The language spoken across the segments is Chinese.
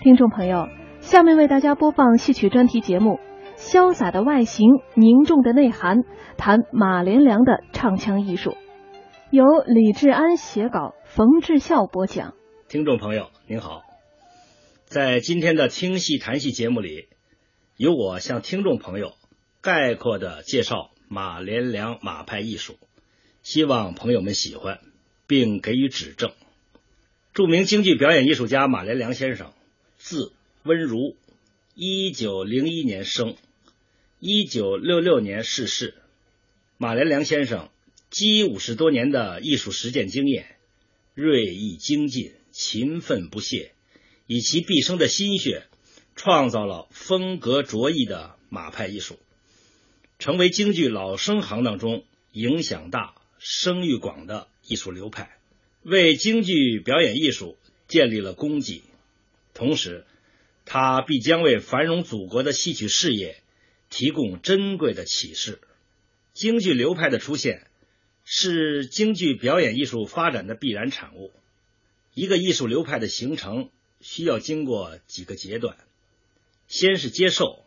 听众朋友，下面为大家播放戏曲专题节目《潇洒的外形，凝重的内涵》，谈马连良的唱腔艺术，由李志安写稿，冯志孝播讲。听众朋友您好，在今天的听戏谈戏节目里，由我向听众朋友概括的介绍马连良马派艺术，希望朋友们喜欢，并给予指正。著名京剧表演艺术家马连良先生。字温如，一九零一年生，一九六六年逝世。马连良先生积五十多年的艺术实践经验，锐意精进，勤奋不懈，以其毕生的心血，创造了风格卓异的马派艺术，成为京剧老生行当中影响大、声誉广的艺术流派，为京剧表演艺术建立了功绩。同时，他必将为繁荣祖国的戏曲事业提供珍贵的启示。京剧流派的出现是京剧表演艺术发展的必然产物。一个艺术流派的形成需要经过几个阶段：先是接受，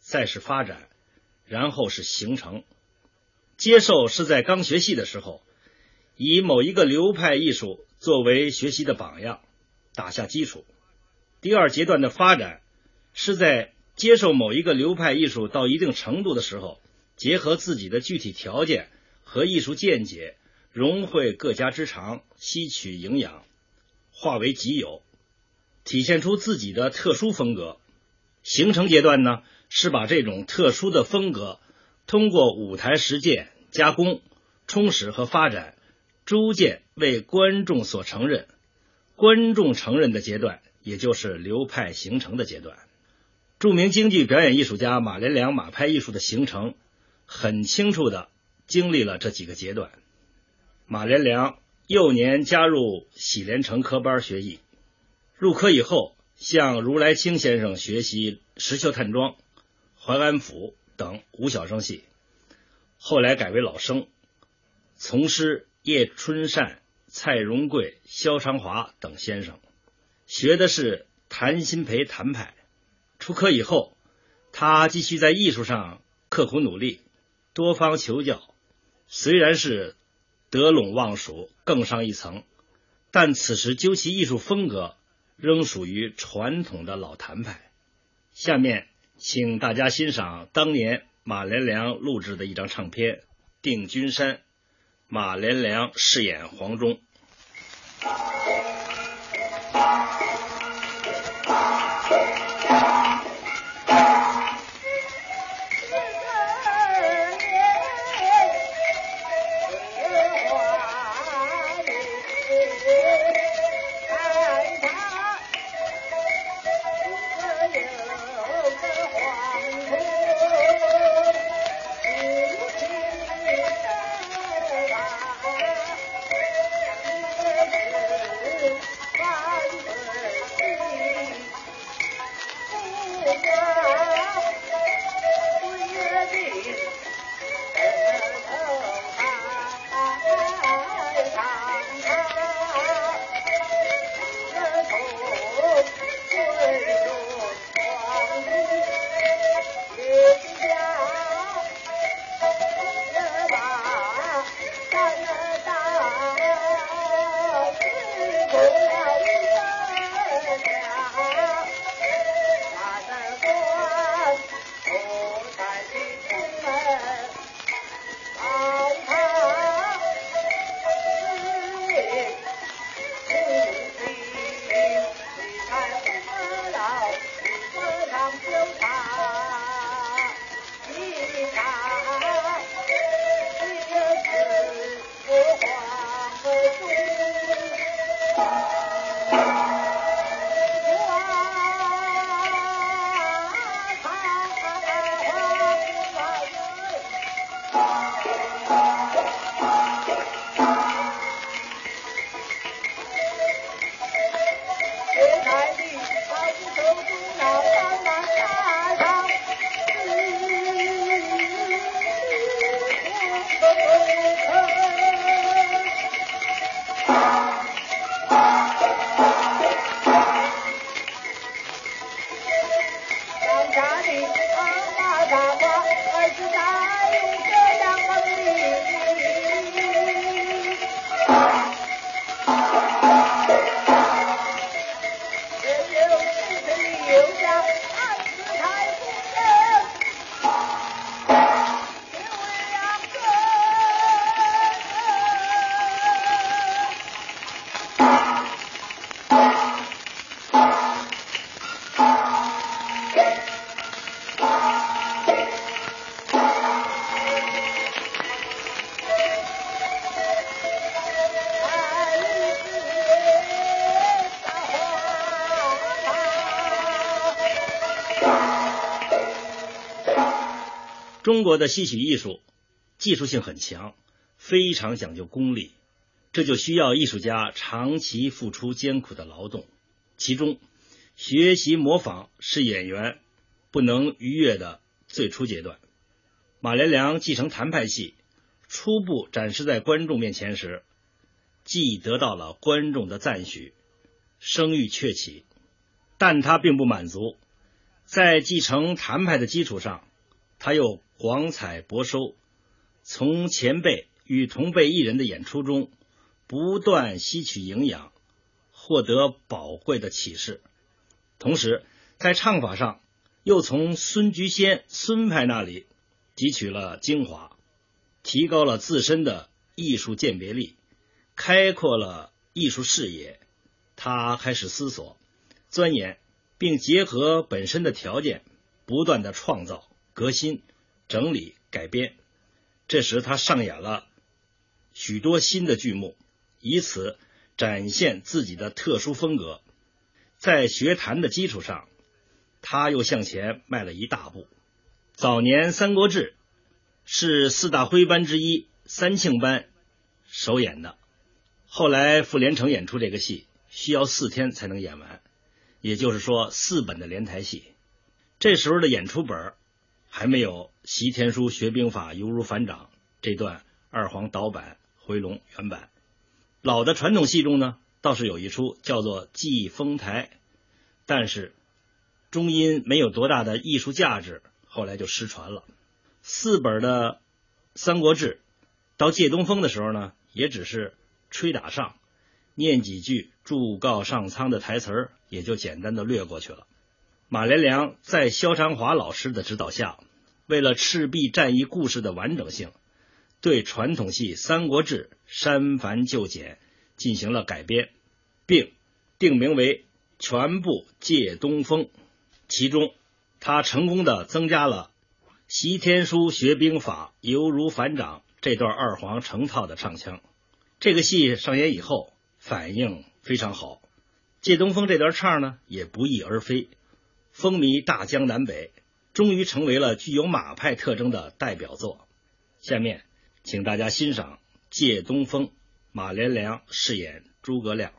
再是发展，然后是形成。接受是在刚学戏的时候，以某一个流派艺术作为学习的榜样，打下基础。第二阶段的发展，是在接受某一个流派艺术到一定程度的时候，结合自己的具体条件和艺术见解，融汇各家之长，吸取营养，化为己有，体现出自己的特殊风格。形成阶段呢，是把这种特殊的风格通过舞台实践加工、充实和发展，逐渐为观众所承认。观众承认的阶段。也就是流派形成的阶段。著名京剧表演艺术家马连良马派艺术的形成，很清楚的经历了这几个阶段。马连良幼年加入喜连成科班学艺，入科以后向如来清先生学习石秀探庄、淮安府等武小生戏，后来改为老生，从师叶春善、蔡荣贵、萧长华等先生。学的是谭鑫培谭派，出科以后，他继续在艺术上刻苦努力，多方求教。虽然是得陇望蜀更上一层，但此时究其艺术风格，仍属于传统的老谭派。下面，请大家欣赏当年马连良录制的一张唱片《定军山》，马连良饰演黄忠。Thank you. 国的戏曲艺术技术性很强，非常讲究功力，这就需要艺术家长期付出艰苦的劳动。其中，学习模仿是演员不能逾越的最初阶段。马连良继承谭派戏，初步展示在观众面前时，既得到了观众的赞许，声誉鹊起，但他并不满足，在继承谭派的基础上，他又广采博收，从前辈与同辈艺人的演出中不断吸取营养，获得宝贵的启示，同时在唱法上又从孙菊仙孙派那里。汲取了精华，提高了自身的艺术鉴别力，开阔了艺术视野。他开始思索、钻研，并结合本身的条件，不断的创造、革新、整理、改编。这时，他上演了许多新的剧目，以此展现自己的特殊风格。在学坛的基础上，他又向前迈了一大步。早年《三国志》是四大徽班之一三庆班首演的，后来傅连城演出这个戏需要四天才能演完，也就是说四本的连台戏。这时候的演出本还没有《习天书学兵法犹如反掌》这段二黄导板回龙原版。老的传统戏中呢，倒是有一出叫做《祭风台》，但是终因没有多大的艺术价值。后来就失传了。四本的《三国志》，到借东风的时候呢，也只是吹打上，念几句祝告上苍的台词儿，也就简单的略过去了。马连良在萧长华老师的指导下，为了赤壁战役故事的完整性，对传统戏《三国志》删繁就简进行了改编，并定名为《全部借东风》，其中。他成功的增加了《习天书学兵法犹如反掌》这段二黄成套的唱腔。这个戏上演以后反应非常好，《借东风》这段唱呢也不翼而飞，风靡大江南北，终于成为了具有马派特征的代表作。下面请大家欣赏《借东风》，马连良饰演诸葛亮。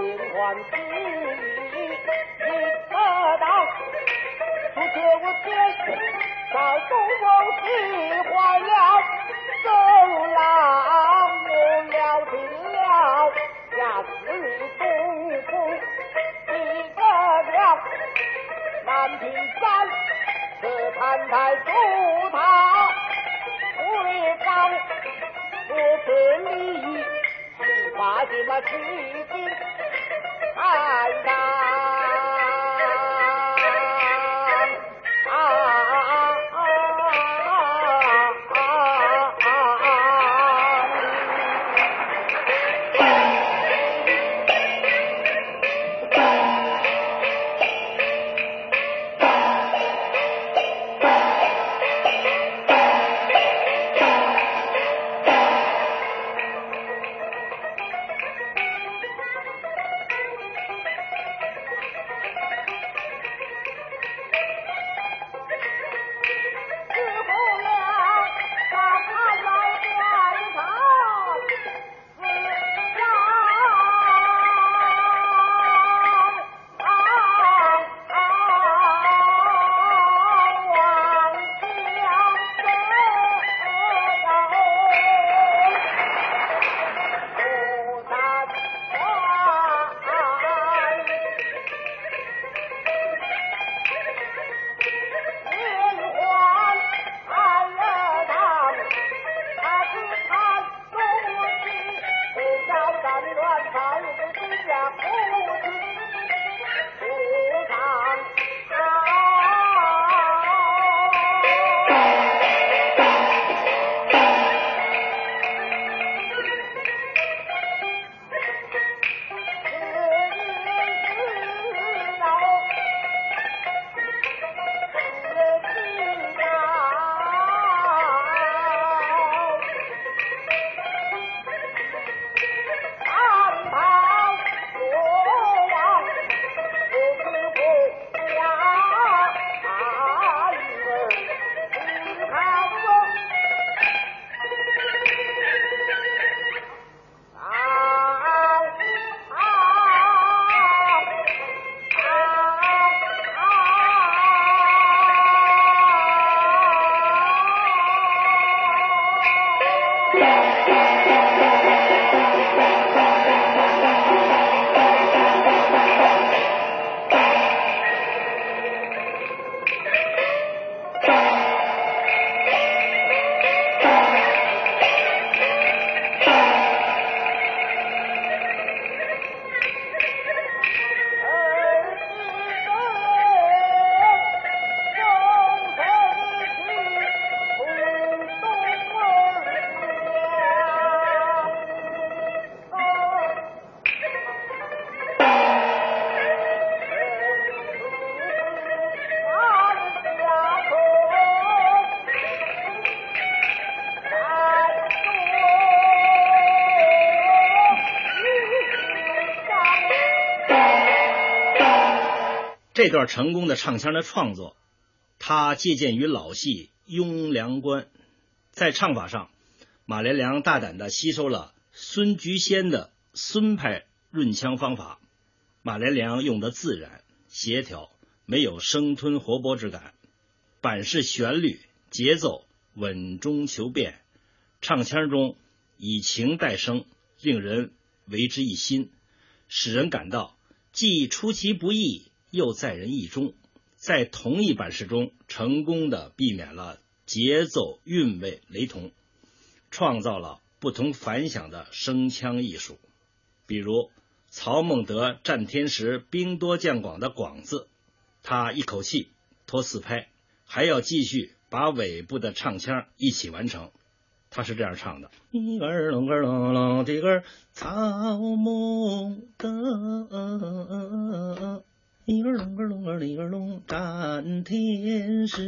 金陵换取一得当，除却我先在东宫喜坏了，周郎我了定了，下死你东宫一个了，南平山是潘太助他为纲，我是利益，是把进那西京这段成功的唱腔的创作，他借鉴于老戏《雍凉关》，在唱法上，马连良大胆的吸收了孙菊仙的孙派润腔方法。马连良用的自然协调，没有生吞活剥之感，板式旋律节奏稳中求变，唱腔中以情带声，令人为之一新，使人感到既出其不意。又在人意中，在同一版式中成功的避免了节奏韵味雷同，创造了不同凡响的声腔艺术。比如曹孟德战天时兵多将广的“广”字，他一口气拖四拍，还要继续把尾部的唱腔一起完成。他是这样唱的：一个儿隆个儿隆隆的儿曹孟德。一个隆个隆个里个隆，战天时，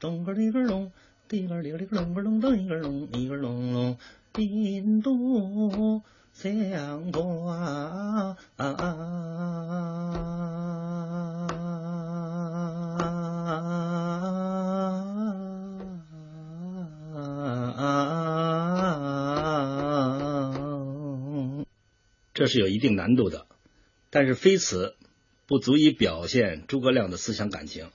咚个里个隆，滴个滴个滴个隆个隆咚一个隆一个隆隆，叮咚响挂。这是有一定难度的，但是非此不足以表现诸葛亮的思想感情。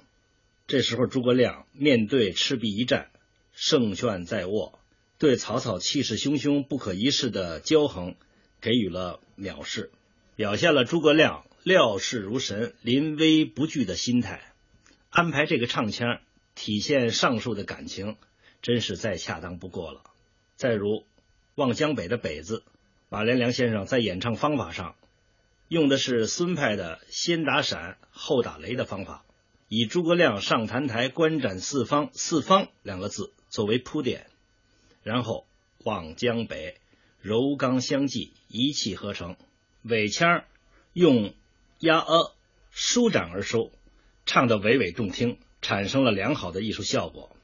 这时候，诸葛亮面对赤壁一战，胜券在握，对曹操气势汹汹、不可一世的骄横给予了藐视，表现了诸葛亮料事如神、临危不惧的心态。安排这个唱腔，体现上述的感情，真是再恰当不过了。再如《望江北》的“北”字，马连良先生在演唱方法上用的是孙派的先打闪后打雷的方法。以诸葛亮上坛台观斩四方，四方两个字作为铺垫，然后望江北，柔刚相济，一气呵成。尾腔用压呃舒展而收，唱得娓娓动听，产生了良好的艺术效果。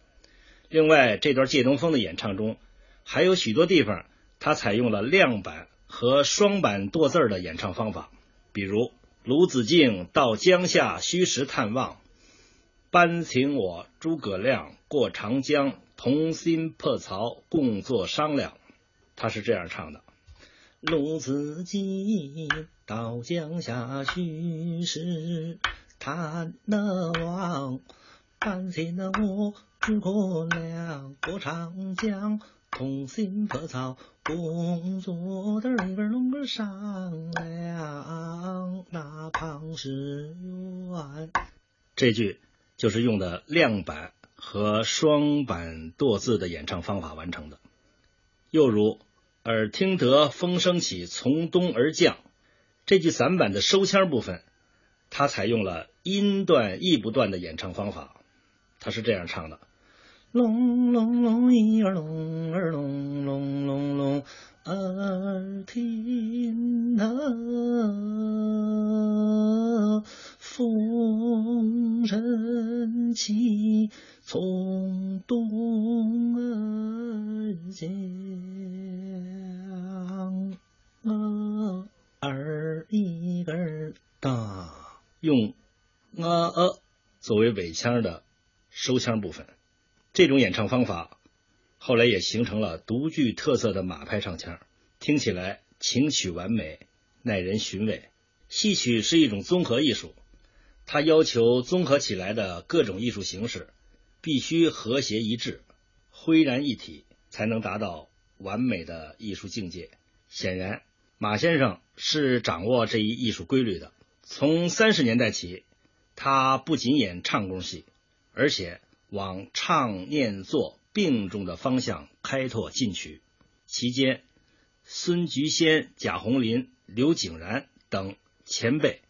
另外，这段借东风的演唱中，还有许多地方他采用了亮板和双板剁字的演唱方法，比如卢子敬到江夏虚实探望。班请我诸葛亮过长江，同心破曹，共作商量。他是这样唱的：卢子敬到江夏虚实探望，班请了我诸葛亮过长江，同心破曹，共作的一根龙根商量。那旁是远。这句。就是用的亮板和双板剁字的演唱方法完成的。又如“耳听得风声起，从东而降”这句散板的收腔部分，它采用了音断意不断的演唱方法。它是这样唱的：“隆隆隆一儿隆儿隆隆隆隆，耳听得。”风声起，从东而降，儿一根儿大，用啊呃作为尾腔的收腔部分。这种演唱方法后来也形成了独具特色的马派唱腔，听起来情曲完美，耐人寻味。戏曲是一种综合艺术。它要求综合起来的各种艺术形式必须和谐一致、浑然一体，才能达到完美的艺术境界。显然，马先生是掌握这一艺术规律的。从三十年代起，他不仅演唱功戏，而且往唱念做并重的方向开拓进取。期间，孙菊仙、贾红林、刘景然等前辈。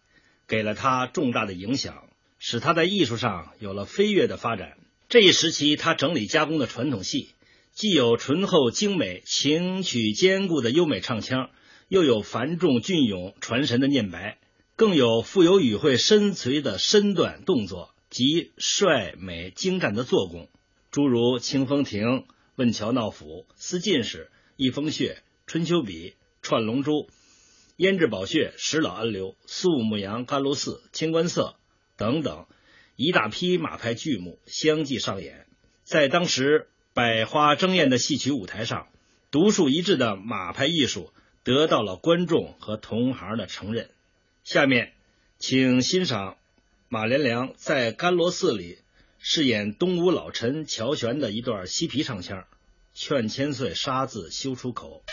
给了他重大的影响，使他在艺术上有了飞跃的发展。这一时期，他整理加工的传统戏，既有醇厚精美、情曲兼顾的优美唱腔，又有繁重隽永、传神的念白，更有富有语汇深邃的身段动作及帅美精湛的做工，诸如《清风亭》《问桥闹府》《思进士》《一封血》《春秋笔》《串龙珠》。胭脂宝穴、石老安流、肃穆阳、甘露寺、清官色等等一大批马派剧目相继上演，在当时百花争艳的戏曲舞台上，独树一帜的马派艺术得到了观众和同行的承认。下面，请欣赏马连良在甘罗寺里饰演东吴老臣乔玄的一段西皮唱腔：“劝千岁杀字休出口。”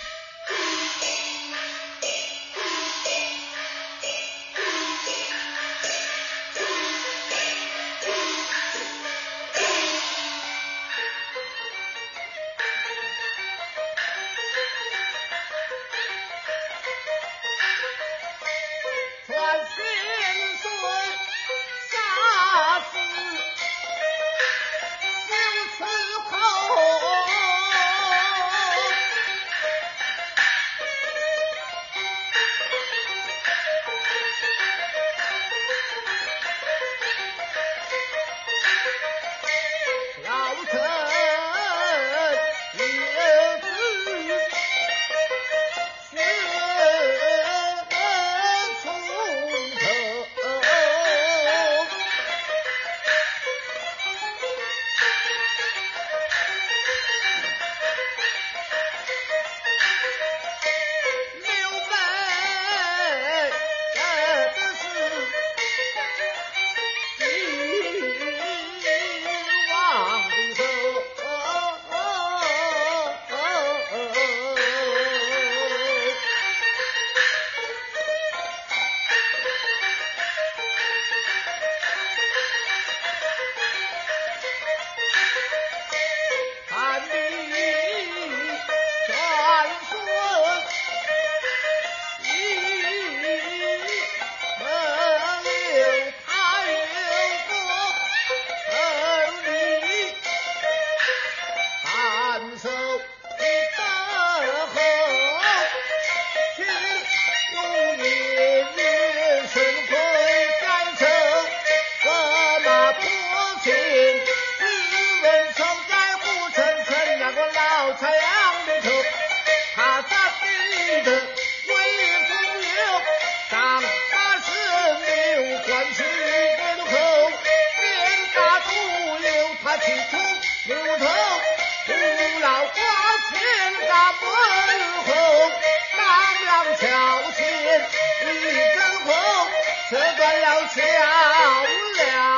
漂亮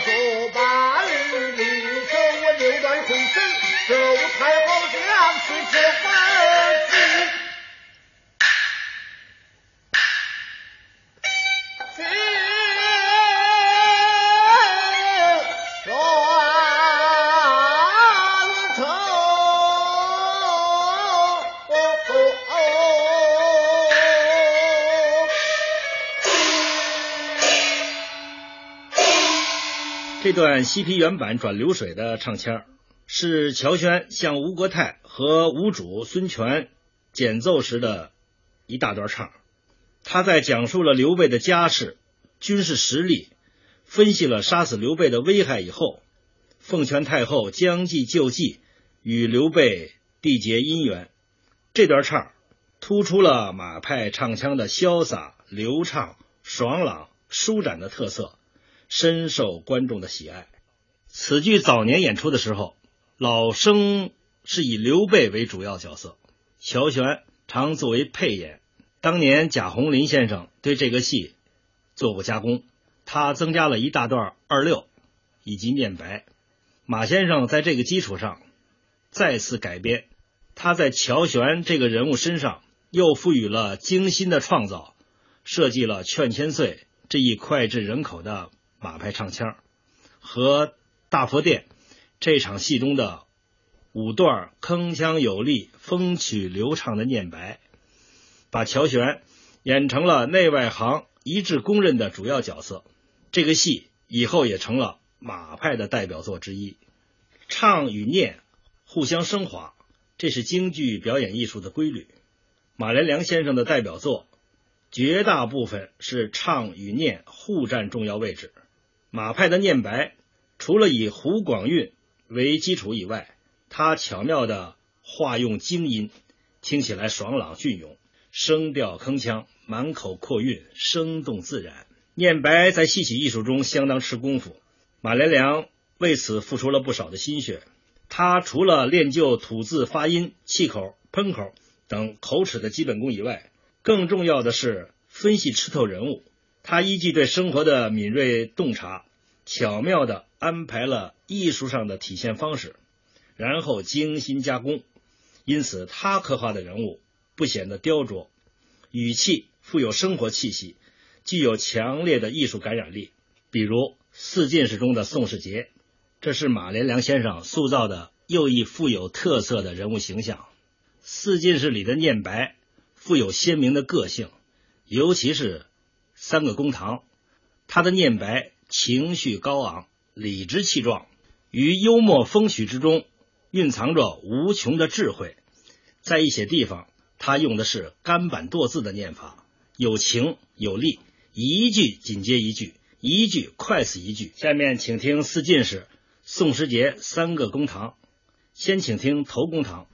走吧段西皮原版转流水的唱腔，是乔轩向吴国泰和吴主孙权简奏时的一大段唱。他在讲述了刘备的家世、军事实力，分析了杀死刘备的危害以后，奉劝太后将计就计，与刘备缔结姻缘。这段唱突出了马派唱腔的潇洒、流畅、爽朗、舒展的特色。深受观众的喜爱。此剧早年演出的时候，老生是以刘备为主要角色，乔玄常作为配演。当年贾宏林先生对这个戏做过加工，他增加了一大段二六以及念白。马先生在这个基础上再次改编，他在乔玄这个人物身上又赋予了精心的创造，设计了劝千岁这一脍炙人口的。马派唱腔和大佛殿这场戏中的五段铿锵有力、风趣流畅的念白，把乔玄演成了内外行一致公认的主要角色。这个戏以后也成了马派的代表作之一。唱与念互相升华，这是京剧表演艺术的规律。马连良先生的代表作，绝大部分是唱与念互占重要位置。马派的念白，除了以胡广韵为基础以外，他巧妙的化用京音，听起来爽朗隽永，声调铿锵，满口阔韵，生动自然。念白在戏曲艺术中相当吃功夫，马连良为此付出了不少的心血。他除了练就吐字发音、气口、喷口等口齿的基本功以外，更重要的是分析吃透人物。他依据对生活的敏锐洞察，巧妙地安排了艺术上的体现方式，然后精心加工。因此，他刻画的人物不显得雕琢，语气富有生活气息，具有强烈的艺术感染力。比如《四进士》中的宋世杰，这是马连良先生塑造的又一富有特色的人物形象。《四进士》里的念白富有鲜明的个性，尤其是。三个公堂，他的念白情绪高昂，理直气壮，于幽默风趣之中蕴藏着无穷的智慧。在一些地方，他用的是干板剁字的念法，有情有力，一句紧接一句，一句快似一句。下面请听四进士宋时杰三个公堂，先请听头公堂。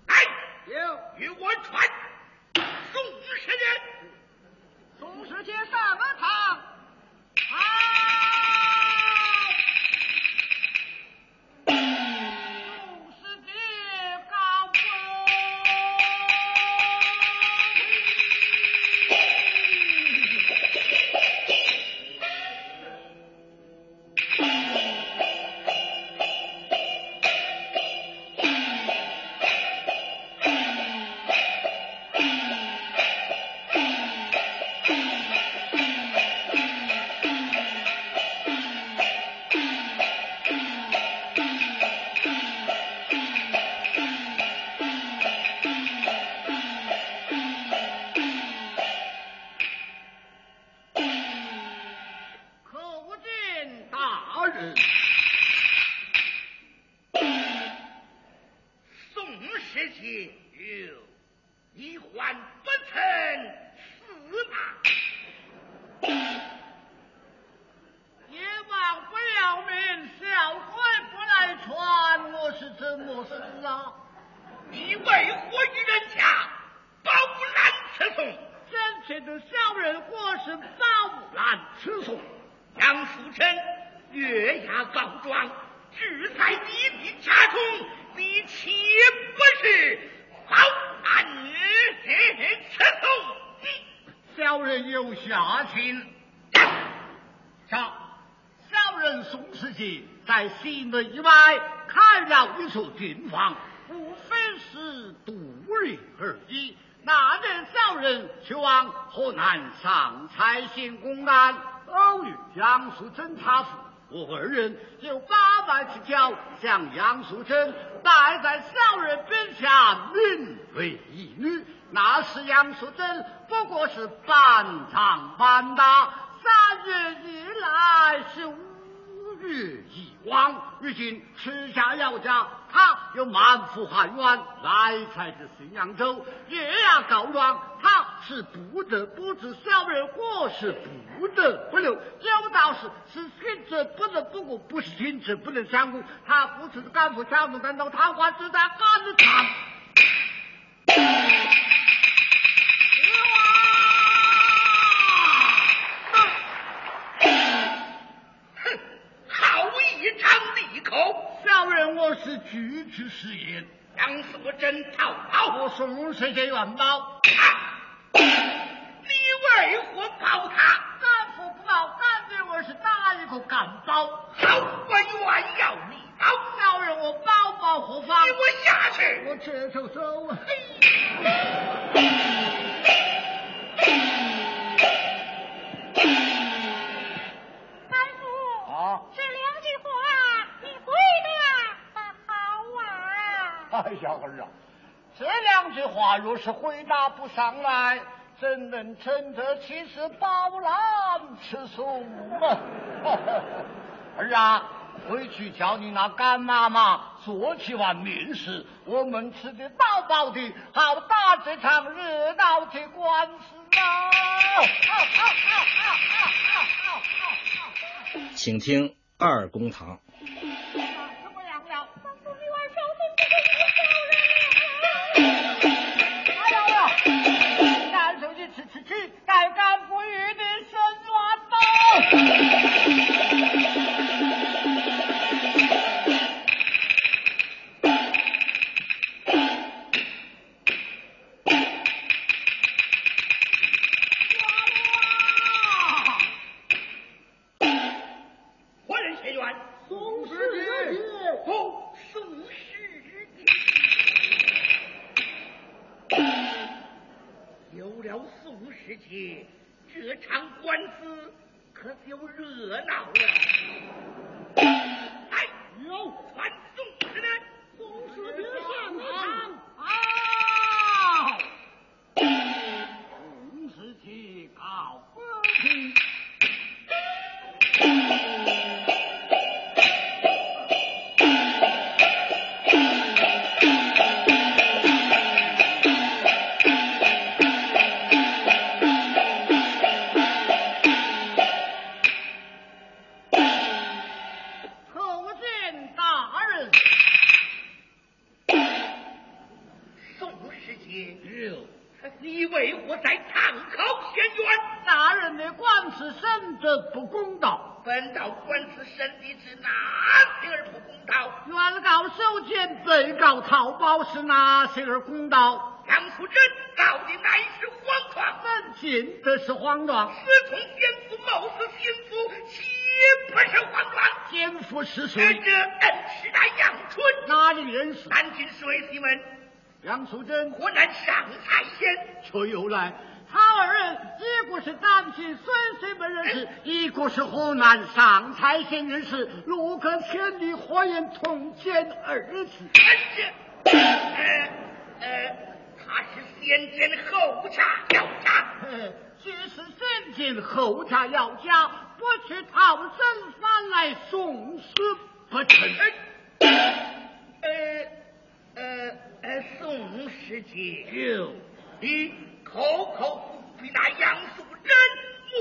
嗯。宋时期有一环南上蔡县公安，偶遇杨素贞差妇，我二人就八拜之交，将杨素贞带在小人边下，名为义女。那时杨素贞不过是半长半大，三月以来是五。月已亡，如今持家要家，他又满腹汉冤，来才至信阳州，月牙告状，他是不得不治小人，或是不得不留。留道士是信者不能不顾，不是信者不能相顾。他不是干部，干部担当，他官是在官场。哼，好一场利口，小人我是句句食言。当时我真草包，我送谁给元宝为何保他？敢父不报，敢爹我是哪一个敢保？好，我愿要你保。小人我保保何妨？给我下去！我这就走。哎小儿啊，这两句话若是回答不上来，怎能称得起是包揽吃送啊？儿啊，回去叫你那干妈妈做起碗面食，我们吃的饱饱的，好打这场热闹的官司啊！请听二公堂。宋时杰，宋宋时杰，有了宋时杰，这场官司可就热闹了。来，传宋时杰，宋时杰。是哪些儿公道？杨素贞到底乃是黄状？门进的是黄状。私通奸夫，谋死奸夫，岂不是黄状？奸夫是谁？这是那杨春。哪里人士？南京水西门。杨素贞，河南上蔡县。却又来。他二人，一个是南京水西门人士，一个是河南上蔡县人士，路隔千里，何言同奸二字？呃呃，他是先奸后洽要家，既是先奸后洽要家，不去讨生反来送死不成。呃呃呃，宋世杰，你口口不那杨素贞，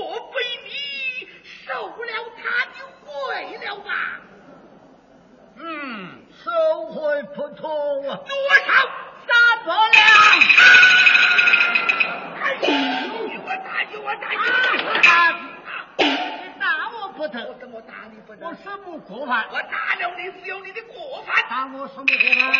莫非你受了他的贿了吧？嗯，受贿不妥啊！多少？三百两。哎呦，我打你，我打你，我打你！你打我不得，我怎么打你不得？我什么过犯？我打了你是有你的过犯。打我什么过犯？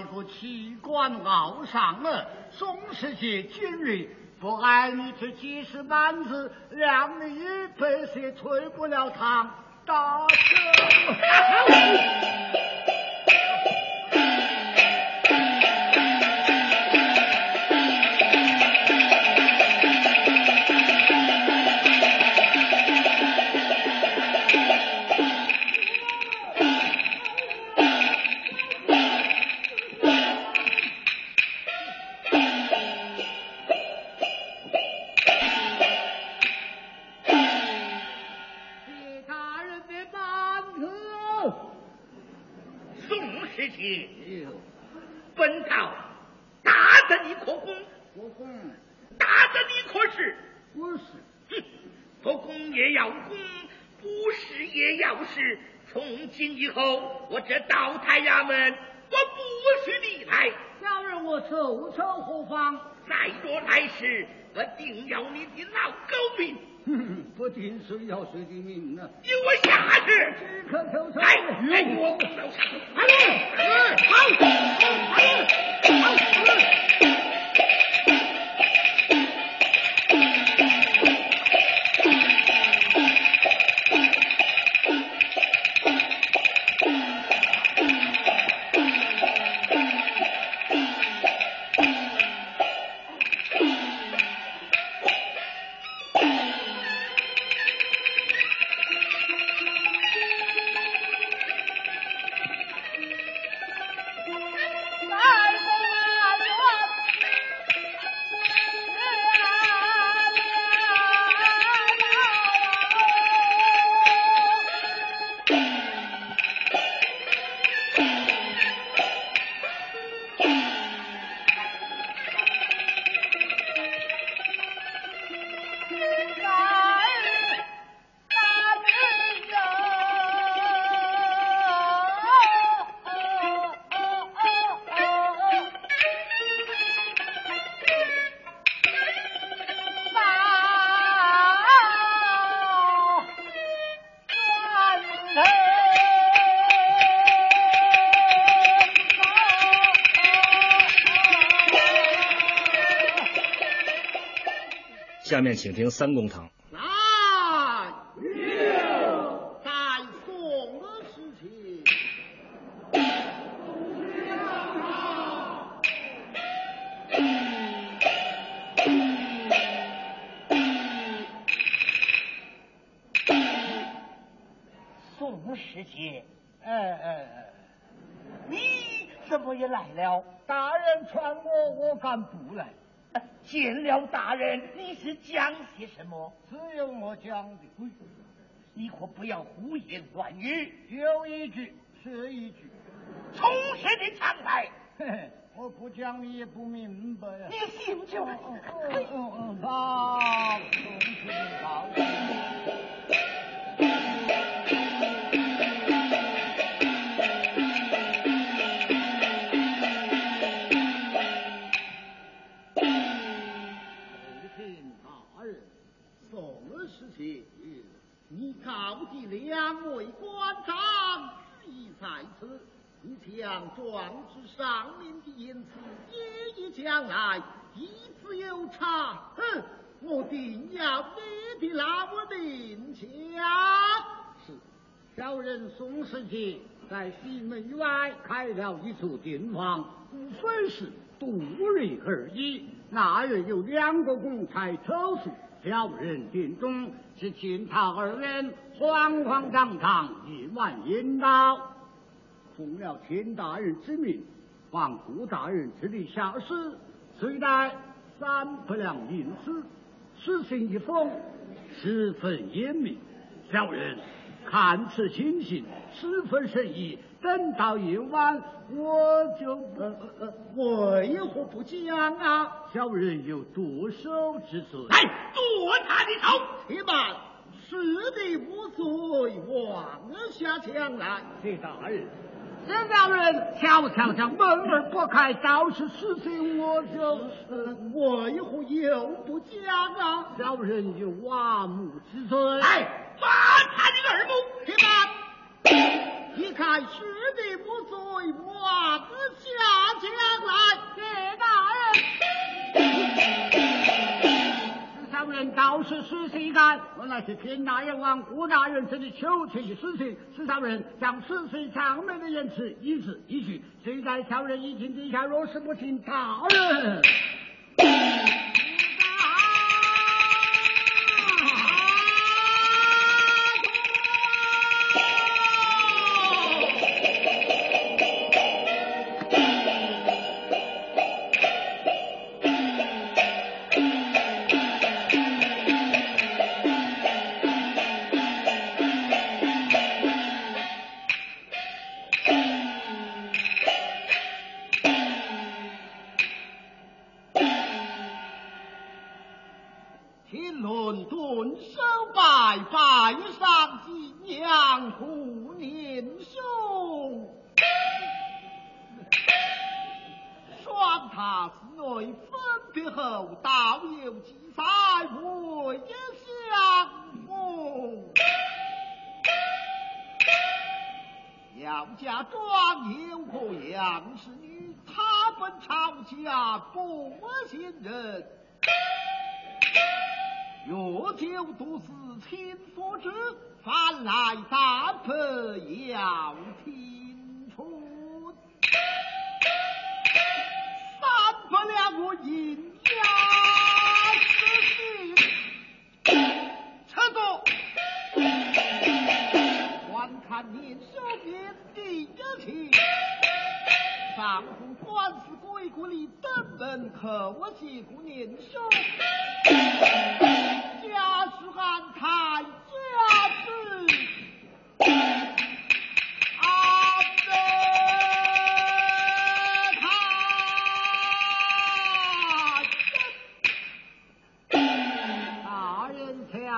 当着奇官傲上啊，总是杰今日不爱你这几十板子，让你一辈子退不了堂，大圣。后，我这道台衙门，我不许离开。小人我受仇何妨？再若来世，我定要你的老狗命，哼，不定谁要谁的命呢？你我下去。只可。来，来，我下面请听三公堂。来，在宋的事情。宋世杰，哎哎哎，你怎么也来了？大人传我，我敢不来。见了大人，你是讲些什么？只有我讲的，你可不要胡言乱语。有一句是一句，从前的常态。我不讲你也不明白呀。你信就来。嗯嗯嗯，好，宋世杰的两位官长旨意在此，你将状之上面的言辞一一讲来，一字有差，哼，我定要你的那么名下。是，小人宋世杰在西门外开了一处店房，无非是度日而已。那人有两个公差抽数，小人定中是进讨二人，慌慌张张一万引导，奉了天大人之命，望顾大人之力下使，虽带三百两银子，此信一封，十分严密。小人看此情形，十分神意。等到夜晚，我就呃呃呃，为何不讲啊？小人有剁手之罪。来，剁他的头！且慢，是的无罪，望下枪来。谢大人。这两人悄悄将门儿拨开，倒。是事情，我就为何又不讲啊？小人有挖墓之罪。来，把他的耳目，且慢。你看师弟不罪，我子下将来谢大人。此上人倒是实心干，原来是天大人王顾大人这里求情的事情。此上人将此事上面的言辞一字一句，虽在小人已经地下，若是不听大人。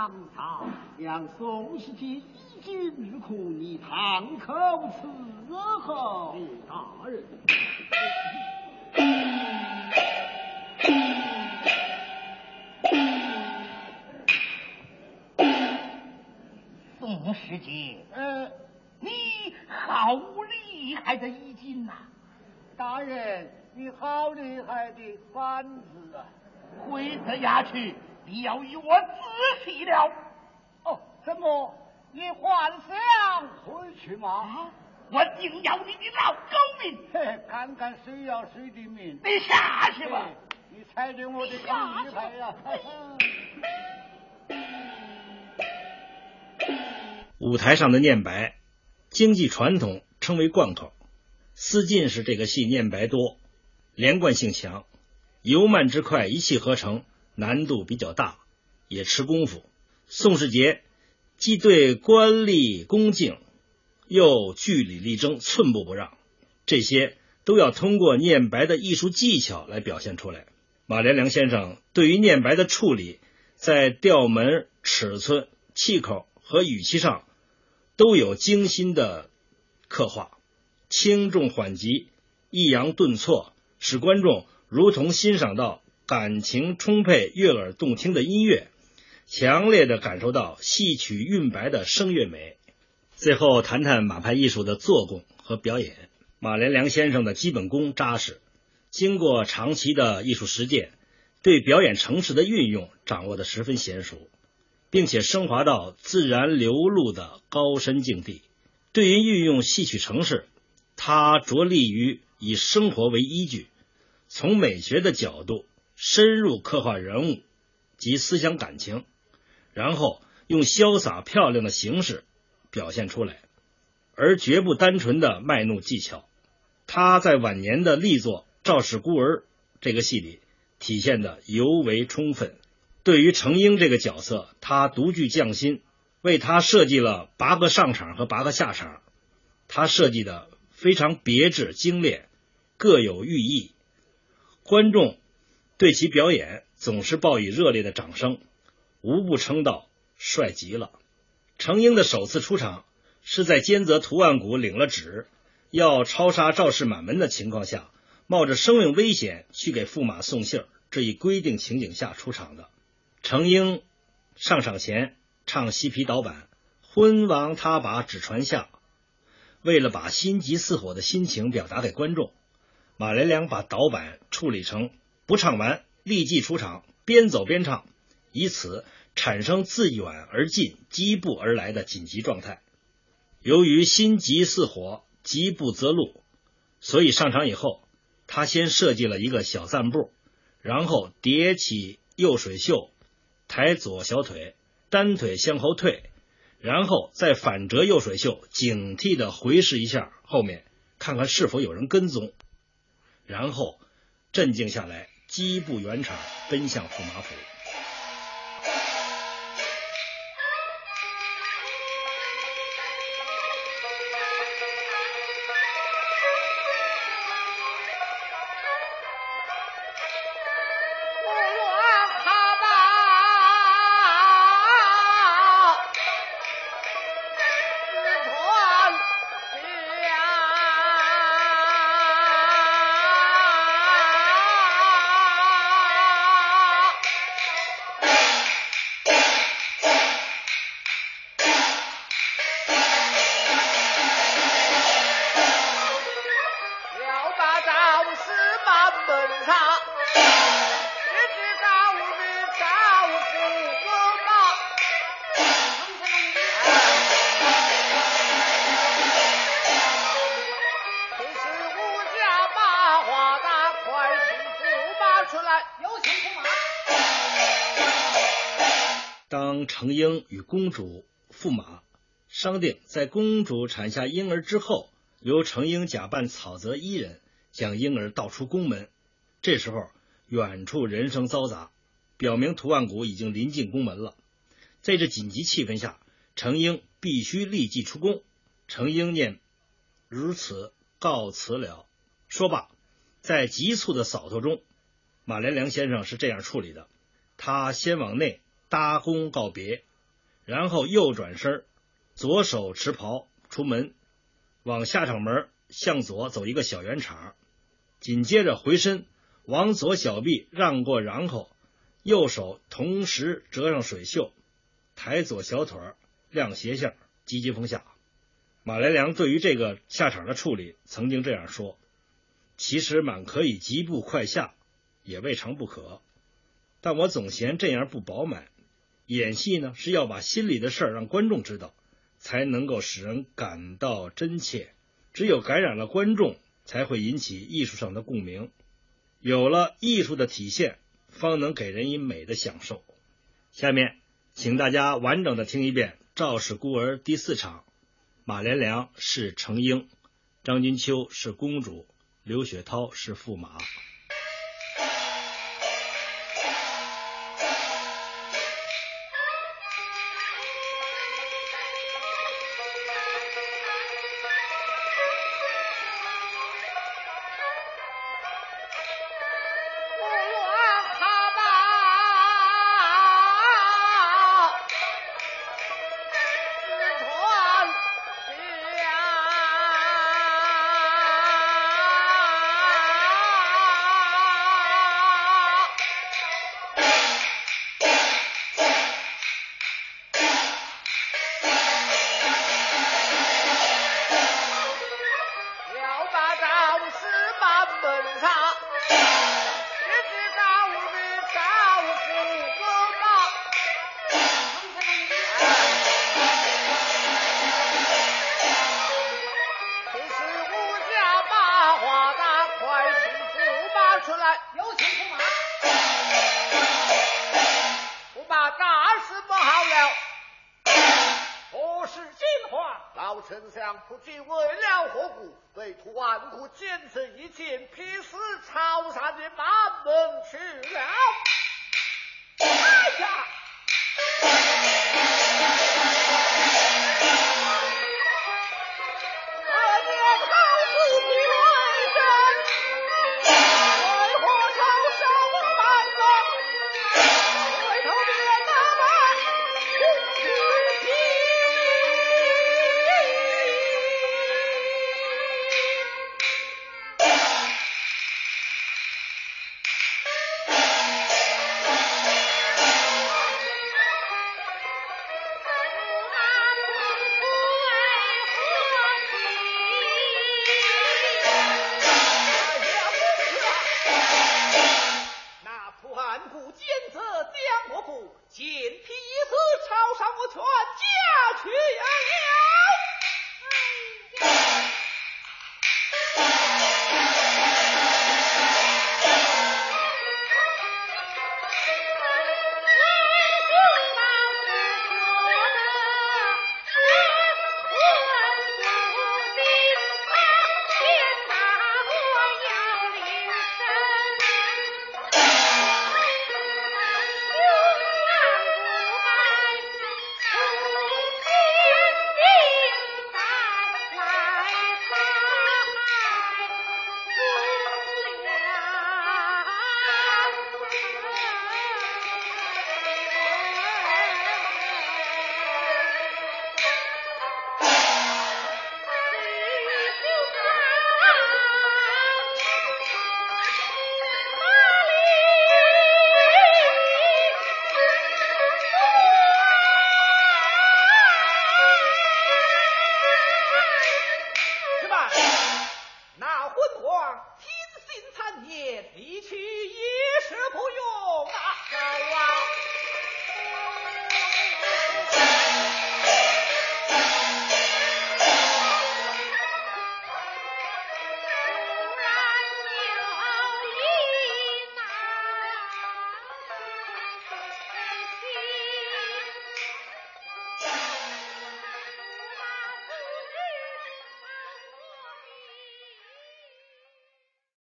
当朝让宋世杰已经入库，你堂口伺候。大人，宋世杰，呃，你好厉害的衣襟呐！大人，你好厉害的反子啊！回这衙去，你要与我仔细了。哦怎么，你还想回去吗？我定要你的老狗命！看看谁要谁的命！你下去吧！你踩着我的刚厉害呀！舞台上的念白，京剧传统称为贯口。思进士这个戏念白多，连贯性强，由慢之快一气呵成，难度比较大，也吃功夫。宋世杰。既对官吏恭敬，又据理力争，寸步不让，这些都要通过念白的艺术技巧来表现出来。马连良先生对于念白的处理，在调门、尺寸、气口和语气上都有精心的刻画，轻重缓急、抑扬顿挫，使观众如同欣赏到感情充沛、悦耳动听的音乐。强烈的感受到戏曲韵白的声乐美。最后谈谈马派艺术的做工和表演。马连良先生的基本功扎实，经过长期的艺术实践，对表演程式的运用掌握的十分娴熟，并且升华到自然流露的高深境地。对于运用戏曲程式，他着力于以生活为依据，从美学的角度。深入刻画人物及思想感情，然后用潇洒漂亮的形式表现出来，而绝不单纯的卖弄技巧。他在晚年的力作《赵氏孤儿》这个戏里体现的尤为充分。对于程婴这个角色，他独具匠心，为他设计了八个上场和八个下场，他设计的非常别致精炼，各有寓意。观众对其表演总是报以热烈的掌声，无不称道帅极了。程英的首次出场是在监泽图万谷领了旨。要抄杀赵氏满门的情况下，冒着生命危险去给驸马送信儿这一规定情景下出场的。程英上场前唱西皮导板，昏王他把纸传下。为了把心急似火的心情表达给观众，马连良把导板处理成不唱完立即出场，边走边唱，以此产生自远而近、疾步而来的紧急状态。由于心急似火。急不择路，所以上场以后，他先设计了一个小散步，然后叠起右水袖，抬左小腿，单腿向后退，然后再反折右水袖，警惕的回视一下后面，看看是否有人跟踪，然后镇静下来，疾步圆场，奔向驸马府。程婴与公主、驸马商定，在公主产下婴儿之后，由程婴假扮草泽伊人，将婴儿倒出宫门。这时候，远处人声嘈杂，表明图万谷已经临近宫门了。在这紧急气氛下，程婴必须立即出宫。程婴念：“如此，告辞了。”说罢，在急促的扫头中，马连良先生是这样处理的：他先往内。搭弓告别，然后右转身，左手持袍出门，往下场门向左走一个小圆场，紧接着回身往左小臂让过，然后右手同时折上水袖，抬左小腿亮斜线，急急风下。马连良对于这个下场的处理，曾经这样说：“其实满可以急步快下，也未尝不可，但我总嫌这样不饱满。”演戏呢是要把心里的事儿让观众知道，才能够使人感到真切。只有感染了观众，才会引起艺术上的共鸣。有了艺术的体现，方能给人以美的享受。下面，请大家完整的听一遍《赵氏孤儿》第四场。马连良是程婴，张君秋是公主，刘雪涛是驸马。